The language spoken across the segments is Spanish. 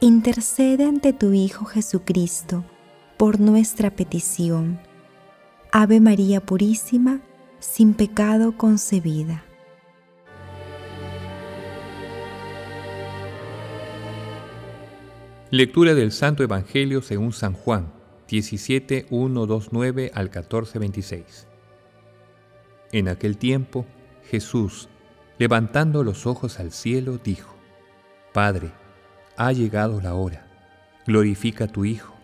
intercede ante tu Hijo Jesucristo por nuestra petición. Ave María Purísima, sin pecado concebida. Lectura del Santo Evangelio según San Juan, 17, 1, 2, 9 al 14, 26. En aquel tiempo, Jesús, levantando los ojos al cielo, dijo, Padre, ha llegado la hora, glorifica a tu Hijo,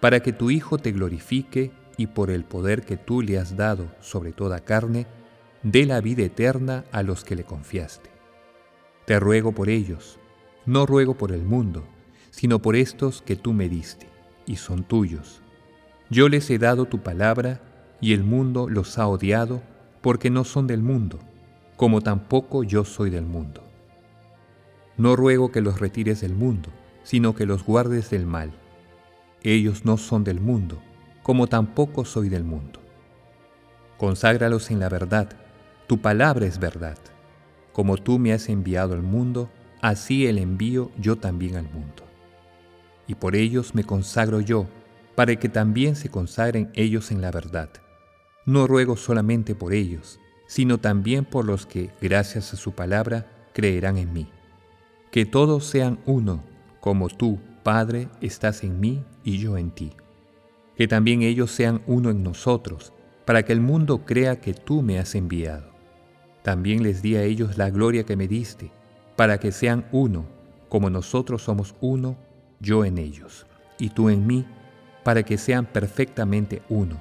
para que tu Hijo te glorifique y por el poder que tú le has dado sobre toda carne, dé la vida eterna a los que le confiaste. Te ruego por ellos, no ruego por el mundo, sino por estos que tú me diste, y son tuyos. Yo les he dado tu palabra, y el mundo los ha odiado, porque no son del mundo, como tampoco yo soy del mundo. No ruego que los retires del mundo, sino que los guardes del mal. Ellos no son del mundo, como tampoco soy del mundo. Conságralos en la verdad, tu palabra es verdad. Como tú me has enviado al mundo, así el envío yo también al mundo. Y por ellos me consagro yo, para que también se consagren ellos en la verdad. No ruego solamente por ellos, sino también por los que, gracias a su palabra, creerán en mí que todos sean uno, como tú, Padre, estás en mí y yo en ti. Que también ellos sean uno en nosotros, para que el mundo crea que tú me has enviado. También les di a ellos la gloria que me diste, para que sean uno, como nosotros somos uno, yo en ellos, y tú en mí, para que sean perfectamente uno,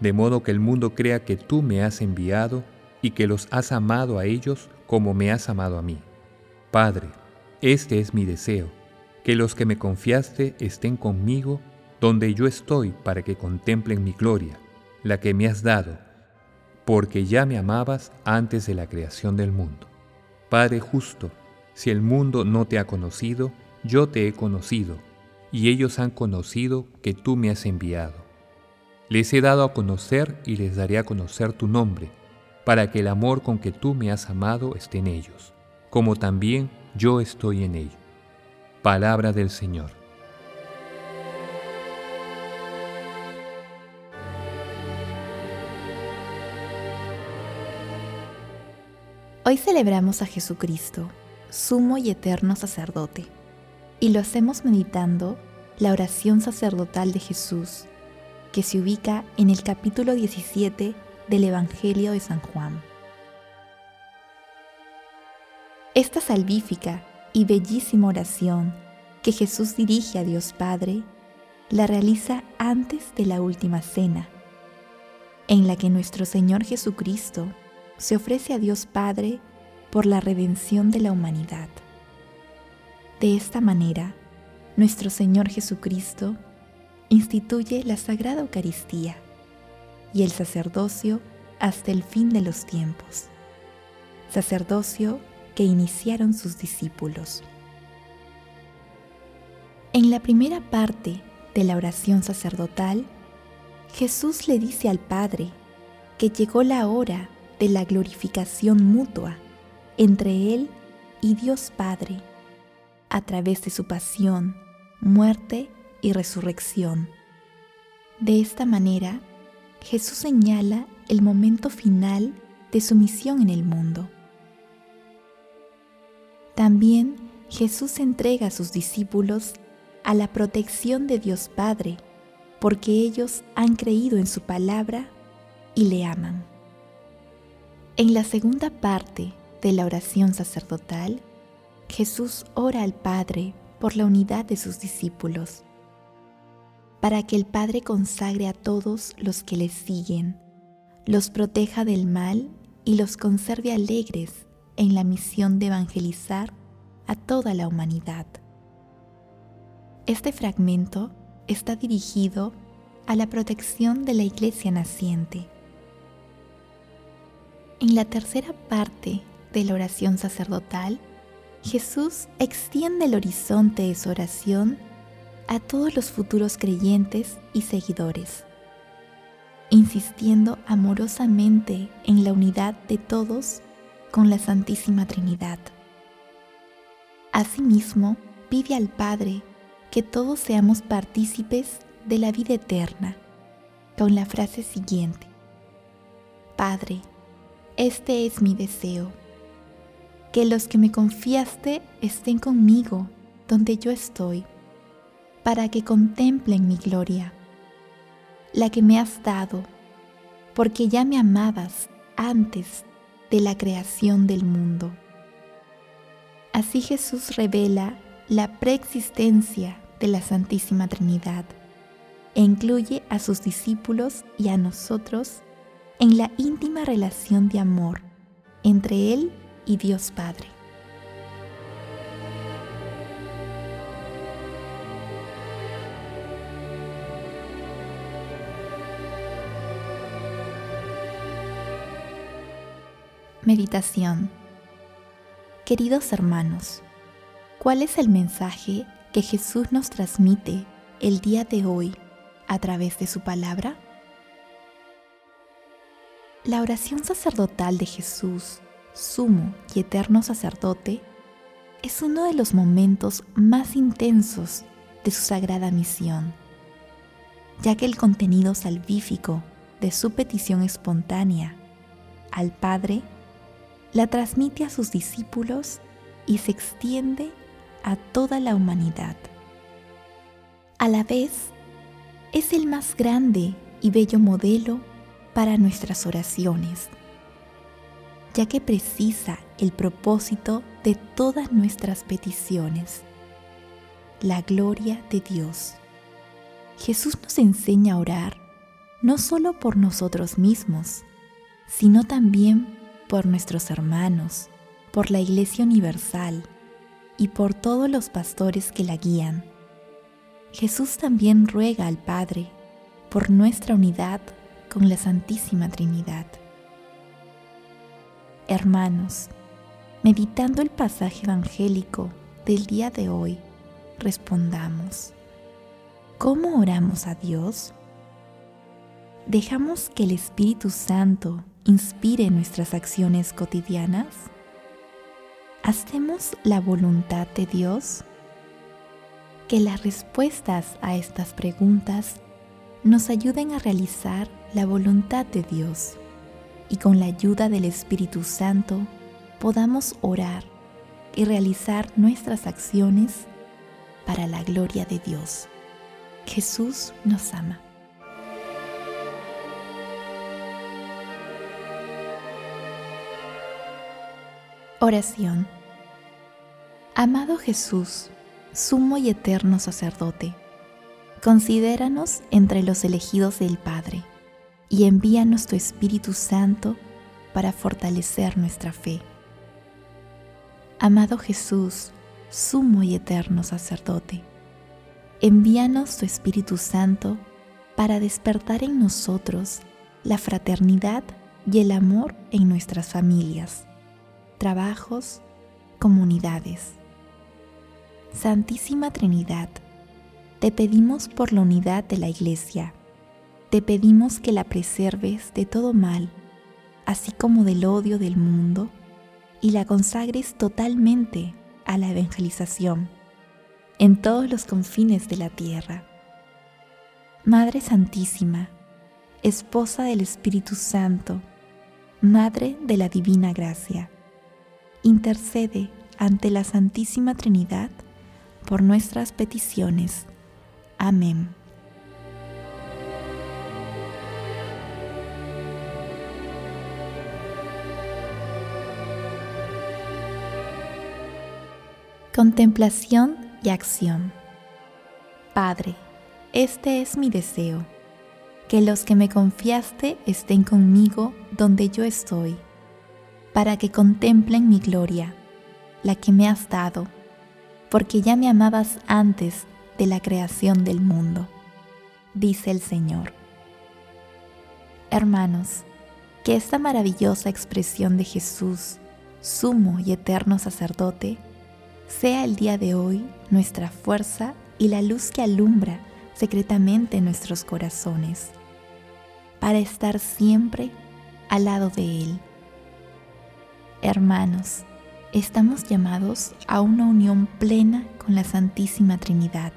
de modo que el mundo crea que tú me has enviado y que los has amado a ellos como me has amado a mí. Padre, este es mi deseo, que los que me confiaste estén conmigo donde yo estoy para que contemplen mi gloria, la que me has dado, porque ya me amabas antes de la creación del mundo. Padre justo, si el mundo no te ha conocido, yo te he conocido, y ellos han conocido que tú me has enviado. Les he dado a conocer y les daré a conocer tu nombre, para que el amor con que tú me has amado esté en ellos, como también yo estoy en ello. Palabra del Señor. Hoy celebramos a Jesucristo, sumo y eterno sacerdote, y lo hacemos meditando la oración sacerdotal de Jesús, que se ubica en el capítulo 17 del Evangelio de San Juan. Esta salvífica y bellísima oración que Jesús dirige a Dios Padre la realiza antes de la última cena, en la que nuestro Señor Jesucristo se ofrece a Dios Padre por la redención de la humanidad. De esta manera, nuestro Señor Jesucristo instituye la Sagrada Eucaristía y el sacerdocio hasta el fin de los tiempos. Sacerdocio que iniciaron sus discípulos. En la primera parte de la oración sacerdotal, Jesús le dice al Padre que llegó la hora de la glorificación mutua entre Él y Dios Padre a través de su pasión, muerte y resurrección. De esta manera, Jesús señala el momento final de su misión en el mundo. También Jesús entrega a sus discípulos a la protección de Dios Padre, porque ellos han creído en su palabra y le aman. En la segunda parte de la oración sacerdotal, Jesús ora al Padre por la unidad de sus discípulos, para que el Padre consagre a todos los que le siguen, los proteja del mal y los conserve alegres en la misión de evangelizar a toda la humanidad. Este fragmento está dirigido a la protección de la iglesia naciente. En la tercera parte de la oración sacerdotal, Jesús extiende el horizonte de su oración a todos los futuros creyentes y seguidores, insistiendo amorosamente en la unidad de todos con la Santísima Trinidad. Asimismo, pide al Padre que todos seamos partícipes de la vida eterna, con la frase siguiente. Padre, este es mi deseo, que los que me confiaste estén conmigo donde yo estoy, para que contemplen mi gloria, la que me has dado, porque ya me amabas antes de la creación del mundo. Así Jesús revela la preexistencia de la Santísima Trinidad e incluye a sus discípulos y a nosotros en la íntima relación de amor entre Él y Dios Padre. Meditación Queridos hermanos, ¿cuál es el mensaje que Jesús nos transmite el día de hoy a través de su palabra? La oración sacerdotal de Jesús, sumo y eterno sacerdote, es uno de los momentos más intensos de su sagrada misión, ya que el contenido salvífico de su petición espontánea al Padre la transmite a sus discípulos y se extiende a toda la humanidad. A la vez, es el más grande y bello modelo para nuestras oraciones, ya que precisa el propósito de todas nuestras peticiones, la gloria de Dios. Jesús nos enseña a orar no solo por nosotros mismos, sino también por nuestros hermanos, por la Iglesia Universal, y por todos los pastores que la guían. Jesús también ruega al Padre por nuestra unidad con la Santísima Trinidad. Hermanos, meditando el pasaje evangélico del día de hoy, respondamos, ¿cómo oramos a Dios? ¿Dejamos que el Espíritu Santo inspire nuestras acciones cotidianas? ¿Hacemos la voluntad de Dios? Que las respuestas a estas preguntas nos ayuden a realizar la voluntad de Dios y con la ayuda del Espíritu Santo podamos orar y realizar nuestras acciones para la gloria de Dios. Jesús nos ama. Oración Amado Jesús, sumo y eterno sacerdote, considéranos entre los elegidos del Padre y envíanos tu Espíritu Santo para fortalecer nuestra fe. Amado Jesús, sumo y eterno sacerdote, envíanos tu Espíritu Santo para despertar en nosotros la fraternidad y el amor en nuestras familias, trabajos, comunidades Santísima Trinidad, te pedimos por la unidad de la Iglesia, te pedimos que la preserves de todo mal, así como del odio del mundo, y la consagres totalmente a la evangelización en todos los confines de la tierra. Madre Santísima, Esposa del Espíritu Santo, Madre de la Divina Gracia, intercede ante la Santísima Trinidad por nuestras peticiones. Amén. Contemplación y acción. Padre, este es mi deseo, que los que me confiaste estén conmigo donde yo estoy, para que contemplen mi gloria, la que me has dado porque ya me amabas antes de la creación del mundo, dice el Señor. Hermanos, que esta maravillosa expresión de Jesús, sumo y eterno sacerdote, sea el día de hoy nuestra fuerza y la luz que alumbra secretamente nuestros corazones, para estar siempre al lado de Él. Hermanos, estamos llamados a una unión plena con la Santísima Trinidad.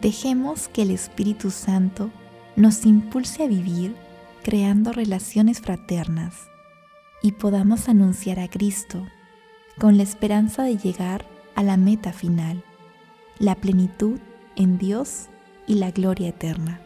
Dejemos que el Espíritu Santo nos impulse a vivir creando relaciones fraternas y podamos anunciar a Cristo con la esperanza de llegar a la meta final, la plenitud en Dios y la gloria eterna.